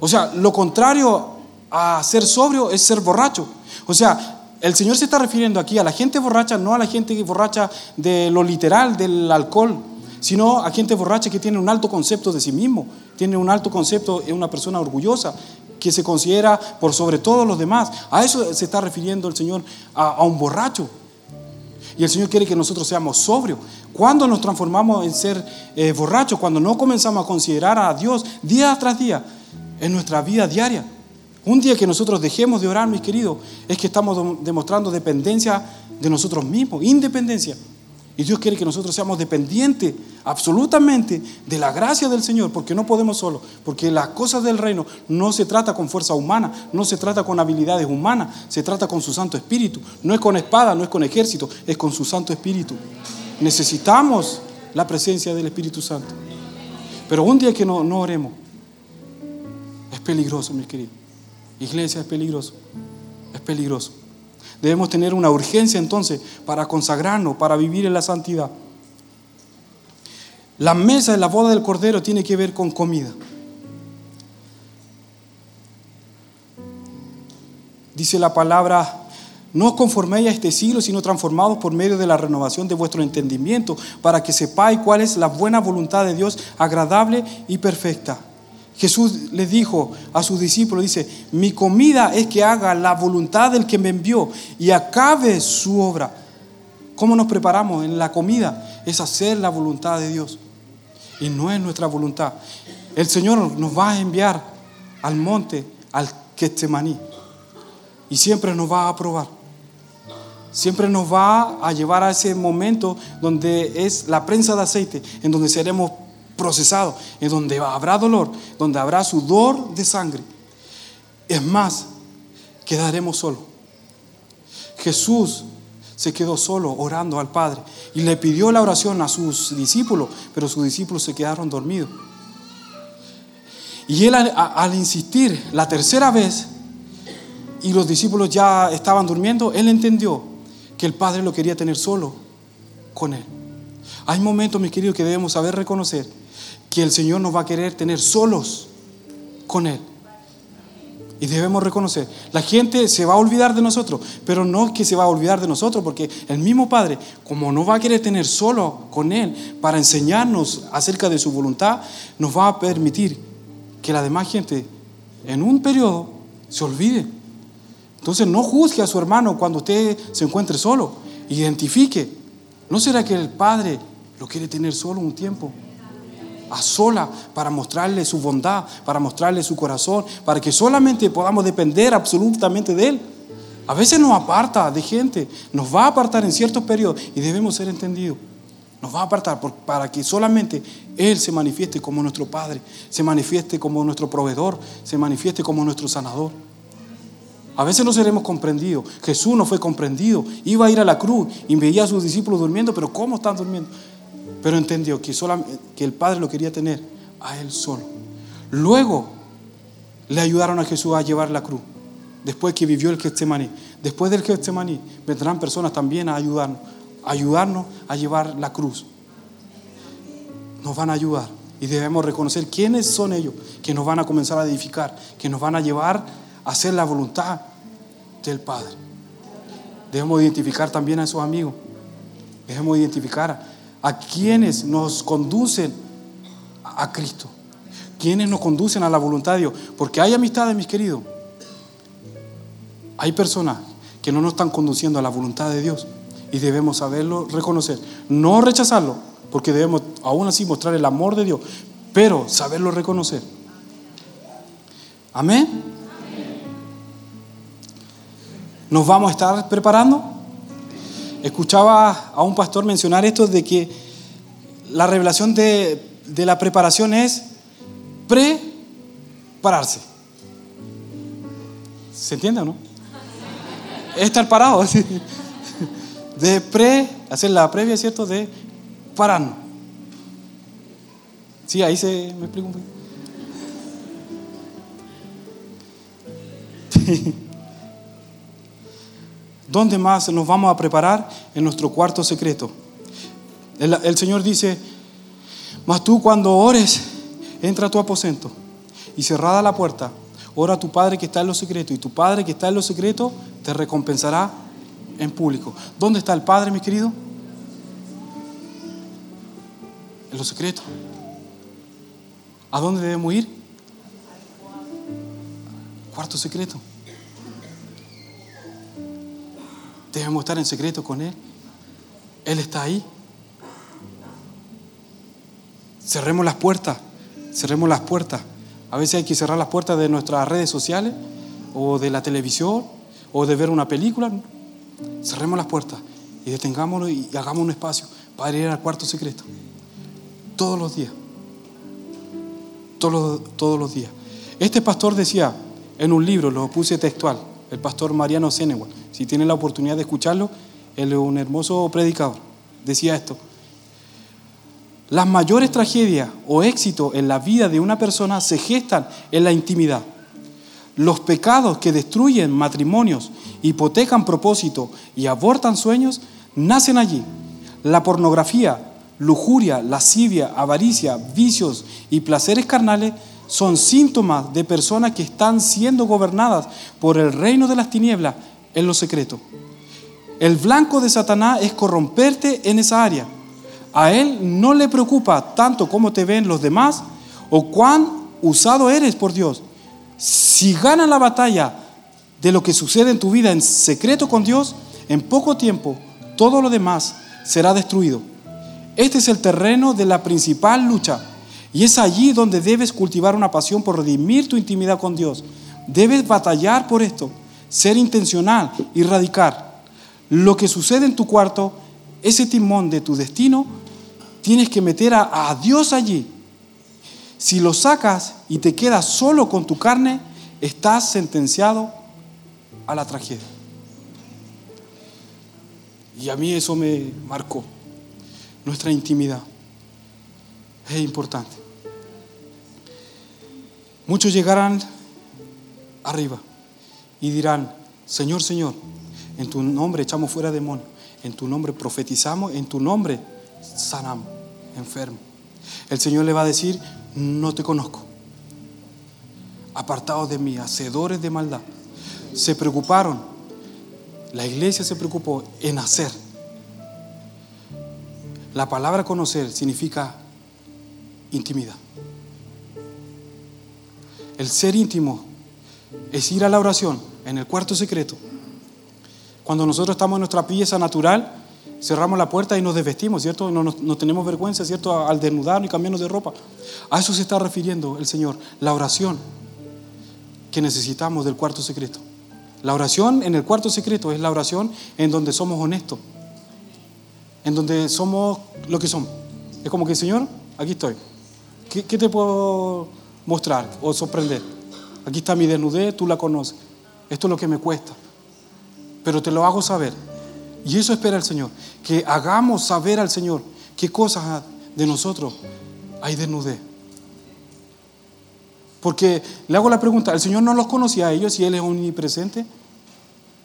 O sea, lo contrario a ser sobrio es ser borracho. O sea, el Señor se está refiriendo aquí a la gente borracha, no a la gente borracha de lo literal, del alcohol, sino a gente borracha que tiene un alto concepto de sí mismo, tiene un alto concepto, es una persona orgullosa, que se considera por sobre todos los demás. A eso se está refiriendo el Señor, a, un borracho. Y el Señor quiere que nosotros seamos sobrios. Cuando nos transformamos en ser eh, borrachos, cuando no comenzamos a considerar a Dios día tras día en nuestra vida diaria. Un día que nosotros dejemos de orar, mis queridos, es que estamos demostrando dependencia de nosotros mismos, independencia. Y Dios quiere que nosotros seamos dependientes absolutamente de la gracia del Señor, porque no podemos solo, porque las cosas del reino no se trata con fuerza humana, no se trata con habilidades humanas, se trata con su Santo Espíritu. No es con espada, no es con ejército, es con su Santo Espíritu. Necesitamos la presencia del Espíritu Santo. Pero un día que no, no oremos, es peligroso, mis queridos. Iglesia es peligroso, es peligroso. Debemos tener una urgencia entonces para consagrarnos, para vivir en la santidad. La mesa de la boda del Cordero tiene que ver con comida. Dice la palabra, no os conforméis a este siglo, sino transformados por medio de la renovación de vuestro entendimiento, para que sepáis cuál es la buena voluntad de Dios, agradable y perfecta. Jesús le dijo a sus discípulos, dice, mi comida es que haga la voluntad del que me envió y acabe su obra. ¿Cómo nos preparamos en la comida? Es hacer la voluntad de Dios. Y no es nuestra voluntad. El Señor nos va a enviar al monte, al Quetzemaní. Y siempre nos va a aprobar. Siempre nos va a llevar a ese momento donde es la prensa de aceite, en donde seremos procesado, en donde habrá dolor, donde habrá sudor de sangre. Es más, quedaremos solos. Jesús se quedó solo orando al Padre y le pidió la oración a sus discípulos, pero sus discípulos se quedaron dormidos. Y él al, insistir la tercera vez y los discípulos ya estaban durmiendo, él entendió que el Padre lo quería tener solo con él. Hay momentos, mis queridos, que debemos saber reconocer que el Señor nos va a querer tener solos con Él. Y debemos reconocer, la gente se va a olvidar de nosotros, pero no que se va a olvidar de nosotros, porque el mismo Padre, como no va a querer tener solo con Él para enseñarnos acerca de su voluntad, nos va a permitir que la demás gente en un periodo se olvide. Entonces no juzgue a su hermano cuando usted se encuentre solo, identifique. ¿No será que el Padre lo quiere tener solo un tiempo? A sola para mostrarle su bondad, para mostrarle su corazón, para que solamente podamos depender absolutamente de Él. A veces nos aparta de gente, nos va a apartar en ciertos periodos y debemos ser entendidos. Nos va a apartar para que solamente Él se manifieste como nuestro Padre, se manifieste como nuestro proveedor, se manifieste como nuestro sanador. A veces no seremos comprendidos. Jesús no fue comprendido. Iba a ir a la cruz y veía a sus discípulos durmiendo, pero ¿cómo están durmiendo? Pero entendió que, que el Padre lo quería tener a él solo. Luego le ayudaron a Jesús a llevar la cruz, después que vivió el Getsemaní. Después del Getsemaní vendrán personas también a ayudarnos, a ayudarnos a llevar la cruz. Nos van a ayudar y debemos reconocer quiénes son ellos que nos van a comenzar a edificar, que nos van a llevar a hacer la voluntad del Padre. Debemos identificar también a esos amigos. Debemos identificar a quienes nos conducen a Cristo, quienes nos conducen a la voluntad de Dios. Porque hay amistades, mis queridos, hay personas que no nos están conduciendo a la voluntad de Dios y debemos saberlo reconocer, no rechazarlo, porque debemos aún así mostrar el amor de Dios, pero saberlo reconocer. Amén. ¿Nos vamos a estar preparando? Escuchaba a un pastor mencionar esto de que la revelación de, la preparación es prepararse. ¿Se entiende o no? estar parado. De pre, hacer la previa, ¿cierto? De pararnos. Sí, ahí se me explico un poco. ¿Dónde más nos vamos a preparar? En nuestro cuarto secreto. El, Señor dice, mas tú cuando ores, entra a tu aposento y cerrada la puerta, ora a tu Padre que está en lo secreto y tu Padre que está en lo secreto te recompensará en público. ¿Dónde está el Padre, mi querido? En lo secreto. ¿A dónde debemos ir? Cuarto secreto. Debemos estar en secreto con Él. Él está ahí. Cerremos las puertas, cerremos las puertas. A veces hay que cerrar las puertas de nuestras redes sociales o de la televisión o de ver una película. Cerremos las puertas y detengámonos y hagamos un espacio para ir al cuarto secreto. Todos los días. Todos, todos los días. Este pastor decía en un libro, lo puse textual, el pastor Mariano Senewal. Si tienen la oportunidad de escucharlo, él es un hermoso predicador. Decía esto. Las mayores tragedias o éxitos en la vida de una persona se gestan en la intimidad. Los pecados que destruyen matrimonios, hipotecan propósitos y abortan sueños nacen allí. La pornografía, lujuria, lascivia, avaricia, vicios y placeres carnales son síntomas de personas que están siendo gobernadas por el reino de las tinieblas en lo secreto. El blanco de Satanás es corromperte en esa área. A él no le preocupa tanto cómo te ven los demás o cuán usado eres por Dios. Si ganas la batalla de lo que sucede en tu vida en secreto con Dios, en poco tiempo todo lo demás será destruido. Este es el terreno de la principal lucha y es allí donde debes cultivar una pasión por redimir tu intimidad con Dios. Debes batallar por esto, ser intencional y radical. Lo que sucede en tu cuarto, ese timón de tu destino, tienes que meter a, a Dios allí. Si lo sacas y te quedas solo con tu carne, estás sentenciado a la tragedia. Y a mí eso me marcó. Nuestra intimidad es importante. Muchos llegarán arriba y dirán, Señor, Señor, en tu nombre echamos fuera demonios, en tu nombre profetizamos, en tu nombre sanamos enfermo. El Señor le va a decir, no te conozco. Apartados de mí, hacedores de maldad. Se preocuparon, la iglesia se preocupó en hacer. La palabra conocer significa intimidad. El ser íntimo es ir a la oración en el cuarto secreto. Cuando nosotros estamos en nuestra pieza natural, cerramos la puerta y nos desvestimos, ¿cierto? No, no, tenemos vergüenza, ¿cierto? Al desnudarnos y cambiarnos de ropa. A eso se está refiriendo el Señor, la oración que necesitamos del cuarto secreto. La oración en el cuarto secreto es la oración en donde somos honestos, en donde somos lo que somos. Es como que, Señor, aquí estoy. ¿Qué, qué te puedo mostrar o sorprender. Aquí está mi desnudez, tú la conoces. Esto es lo que me cuesta. Pero te lo hago saber. Y eso espera el Señor. Que hagamos saber al Señor qué cosas de nosotros hay desnudez. Porque le hago la pregunta, ¿el Señor no los conocía a ellos y Él es omnipresente?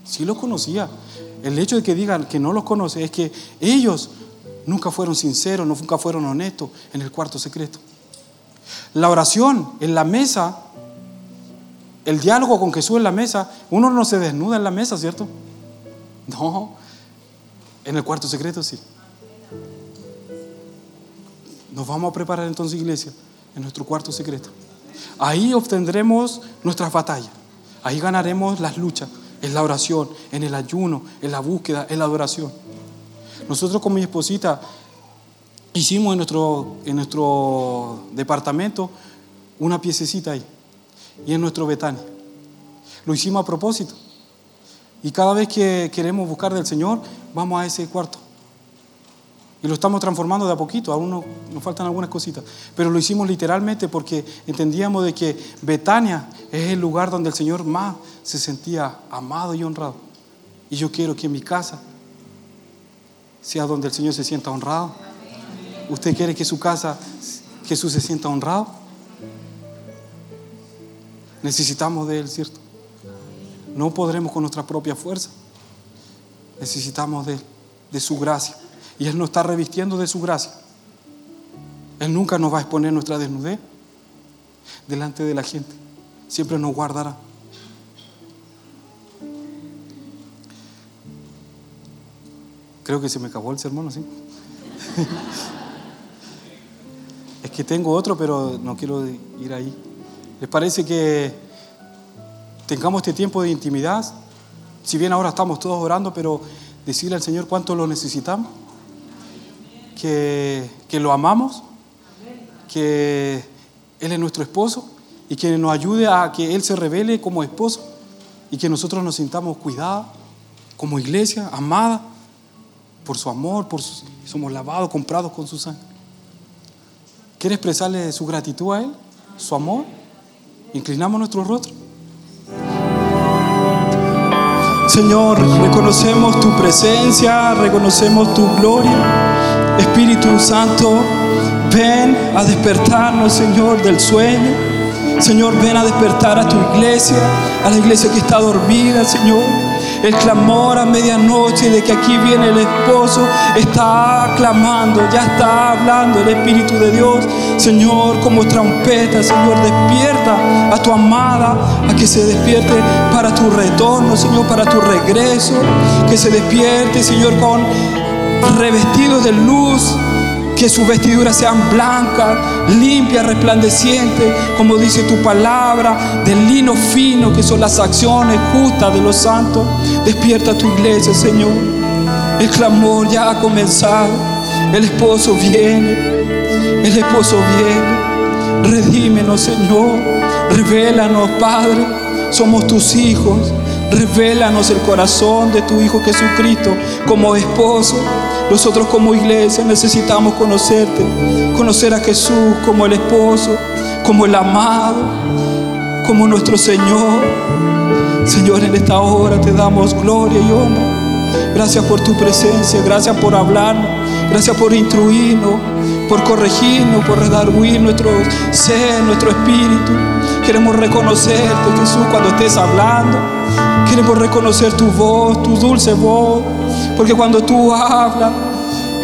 Sí los conocía. El hecho de que digan que no los conoce es que ellos nunca fueron sinceros, nunca fueron honestos en el cuarto secreto. La oración en la mesa, el diálogo con Jesús en la mesa, uno no se desnuda en la mesa, ¿cierto? No, en el cuarto secreto sí. Nos vamos a preparar entonces, iglesia, en nuestro cuarto secreto. Ahí obtendremos nuestras batallas. Ahí ganaremos las luchas. En la oración, en el ayuno, en la búsqueda, en la adoración. Nosotros con mi esposita hicimos en nuestro, en nuestro departamento una piececita ahí. Y en nuestro Betania. Lo hicimos a propósito. Y cada vez que queremos buscar del Señor, vamos a ese cuarto. Y lo estamos transformando de a poquito, aún nos, nos faltan algunas cositas. Pero lo hicimos literalmente porque entendíamos de que Betania es el lugar donde el Señor más se sentía amado y honrado. Y yo quiero que mi casa sea donde el Señor se sienta honrado. ¿Usted quiere que su casa Jesús se sienta honrado? Necesitamos de Él, ¿cierto? No podremos con nuestra propia fuerza. Necesitamos de de su gracia. Y Él nos está revistiendo de su gracia. Él nunca nos va a exponer nuestra desnudez delante de la gente. Siempre nos guardará. Creo que se me acabó el sermón, ¿sí? Es que tengo otro, pero no quiero ir ahí. ¿Les parece que tengamos este tiempo de intimidad? Si bien ahora estamos todos orando, pero decirle al Señor cuánto lo necesitamos. que, que lo amamos, que Él es nuestro esposo y que nos ayude a que Él se revele como esposo y que nosotros nos sintamos cuidados como iglesia, amada por su amor, por somos lavados, comprados con su sangre. ¿Quiere expresarle su gratitud a Él, su amor? Inclinamos nuestro rostro. Señor, reconocemos tu presencia, reconocemos tu gloria. Espíritu Santo, ven a despertarnos, Señor, del sueño. Señor, ven a despertar a tu iglesia, a la iglesia que está dormida, Señor. El clamor a medianoche de que aquí viene el esposo está clamando, ya está hablando el Espíritu de Dios. Señor, como trompeta, Señor, despierta a tu amada, a que se despierte para tu retorno, Señor, para tu regreso. Que se despierte, Señor, con revestidos de luz, que sus vestiduras sean blancas, limpias, resplandecientes, como dice tu palabra, del lino fino, que son las acciones justas de los santos. Despierta tu iglesia, Señor. El clamor ya ha comenzado. El esposo viene. El esposo viene. Redímenos, Señor. Revélanos, Padre. Somos tus hijos. Revélanos el corazón de tu Hijo Jesucristo como esposo. Nosotros como iglesia necesitamos conocerte, conocer a Jesús como el esposo, como el amado, como nuestro Señor. Señor, en esta hora te damos gloria y honra. Gracias por tu presencia, gracias por hablarnos, gracias por instruirnos, por corregirnos, por redarguir nuestro ser, nuestro espíritu. Queremos reconocerte, Jesús, cuando estés hablando. Queremos reconocer tu voz, tu dulce voz, porque cuando tú hablas,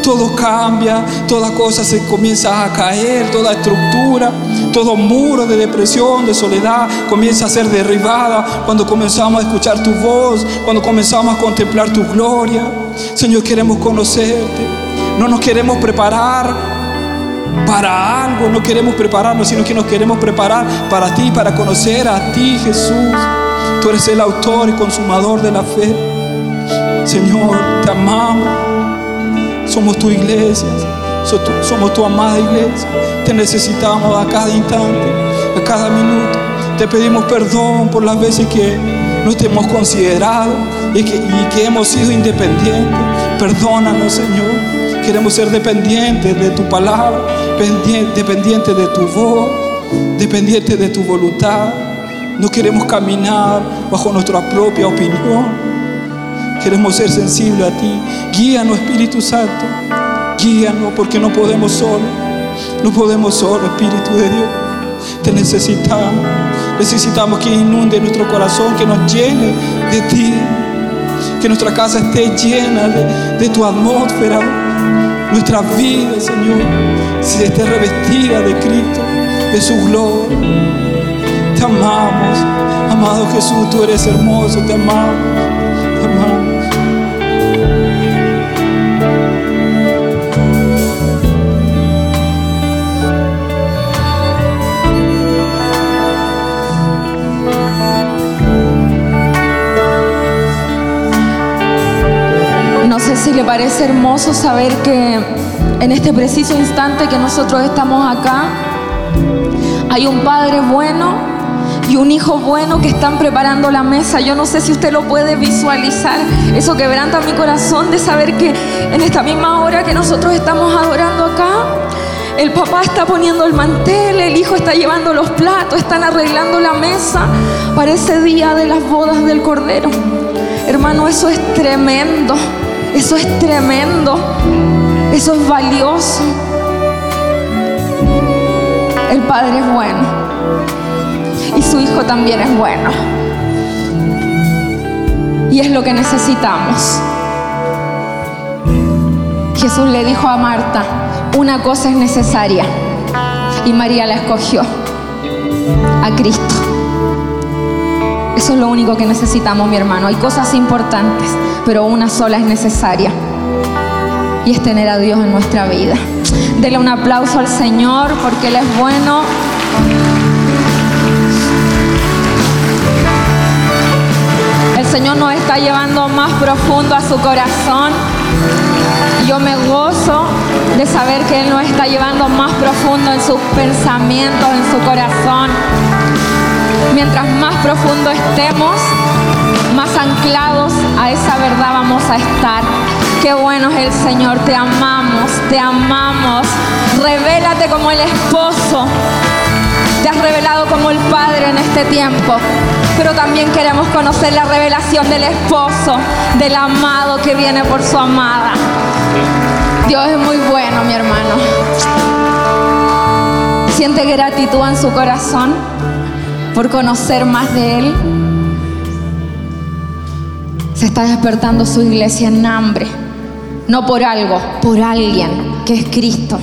todo cambia, toda cosa se comienza a caer, toda estructura, todo muro de depresión, de soledad comienza a ser derribada cuando comenzamos a escuchar tu voz, cuando comenzamos a contemplar tu gloria. Señor, queremos conocerte, no nos queremos preparar para algo, no queremos prepararnos, sino que nos queremos preparar para ti, para conocer a ti, Jesús. Tú eres el autor y consumador de la fe. Señor, te amamos. Somos tu iglesia. Somos tu amada iglesia. Te necesitamos a cada instante, a cada minuto. Te pedimos perdón por las veces que no te hemos considerado y que, y que hemos sido independientes. Perdónanos, Señor. Queremos ser dependientes de tu palabra, dependientes de tu voz, dependientes de tu voluntad. No queremos caminar bajo nuestra propia opinión. Queremos ser sensibles a ti. Guíanos, Espíritu Santo. Guíanos porque no podemos solo. No podemos solo, Espíritu de Dios. Te necesitamos. Necesitamos que inunde nuestro corazón, que nos llene de ti. Que nuestra casa esté llena de, de tu atmósfera. Nuestra vida, Señor, si esté revestida de Cristo, de su gloria. Te amamos, amado Jesús, tú eres hermoso, te amamos, te amamos. Sé si le parece hermoso saber que en este preciso instante que nosotros estamos acá, hay un Padre bueno y un hijo bueno que están preparando la mesa. Yo no sé si usted lo puede visualizar. Eso quebranta mi corazón de saber que en esta misma hora que nosotros estamos adorando acá, el papá está poniendo el mantel, el hijo está llevando los platos, están arreglando la mesa para ese día de las bodas del Cordero. Hermano, eso es tremendo. Eso es tremendo. Eso es valioso. El Padre es bueno y su Hijo también es bueno. Y es lo que necesitamos. Jesús le dijo a Marta, una cosa es necesaria. Y María la escogió, a Cristo. Eso es lo único que necesitamos, mi hermano. Hay cosas importantes, pero una sola es necesaria. Y es tener a Dios en nuestra vida. Dele un aplauso al Señor porque Él es bueno. Señor nos está llevando más profundo a su corazón. Yo me gozo de saber que Él nos está llevando más profundo en sus pensamientos, en su corazón. Mientras más profundo estemos, más anclados a esa verdad vamos a estar. Qué bueno es el Señor, te amamos, te amamos. Revélate como el esposo. Te has revelado como el Padre en este tiempo, pero también queremos conocer la revelación del esposo, del amado que viene por su amada. Dios es muy bueno, mi hermano. Siente gratitud en su corazón por conocer más de Él. Se está despertando su iglesia en hambre, no por algo, por alguien que es Cristo.